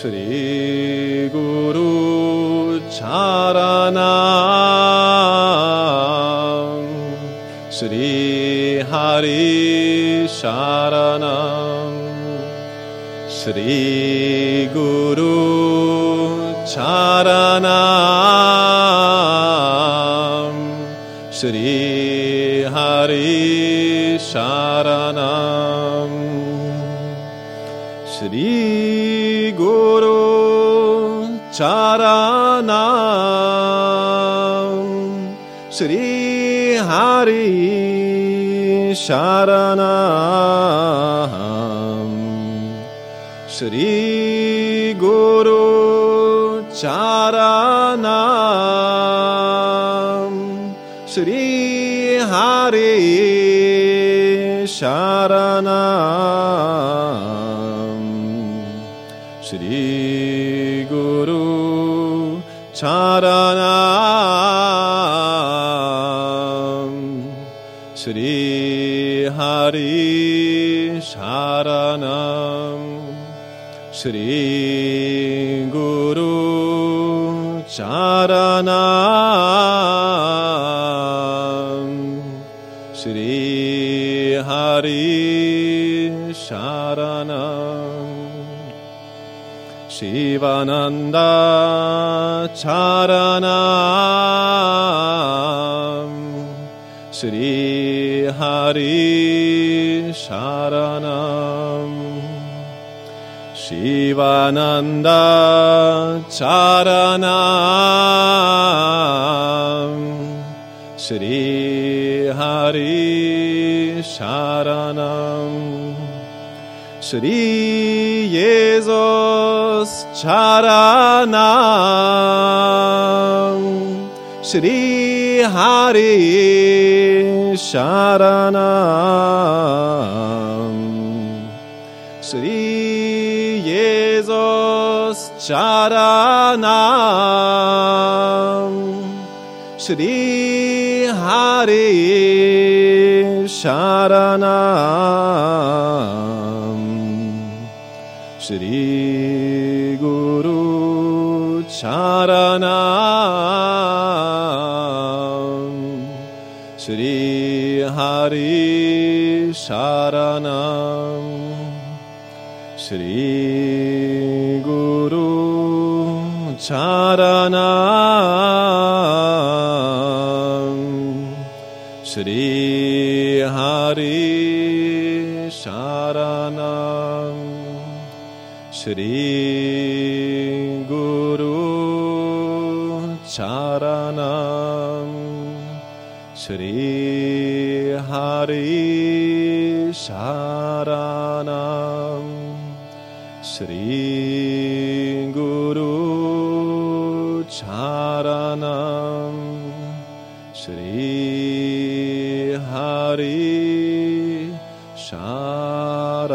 Shri Guru Charanam Shri Hari Sharanam Shri Guru Charanam Shri Hari Sharanam Shri Guru Charanam. Shri Hari Sharanam Shri Guru Charanam. Shri Hari Sharanam Shri Guru Charanam Shri Hari Sharanam. Shri Guru Charanam. Shri Hari Sharanam Shivananda Charanam Shri Hari Sharanam Shivananda Charanam Shri Hari Sharanam Shri Jesus Charanam. Shri Hari Sharanam Shri Jesus Charanam. Shri Hari Sharanam Shri Guru Charanam Shri Hari Sharanam Shri Guru Charanam Shri Hari Sharanam Shri Guru Charanam. Shri Hari Sharanam. Shri Guru Charanam. Shri Hari Sharanam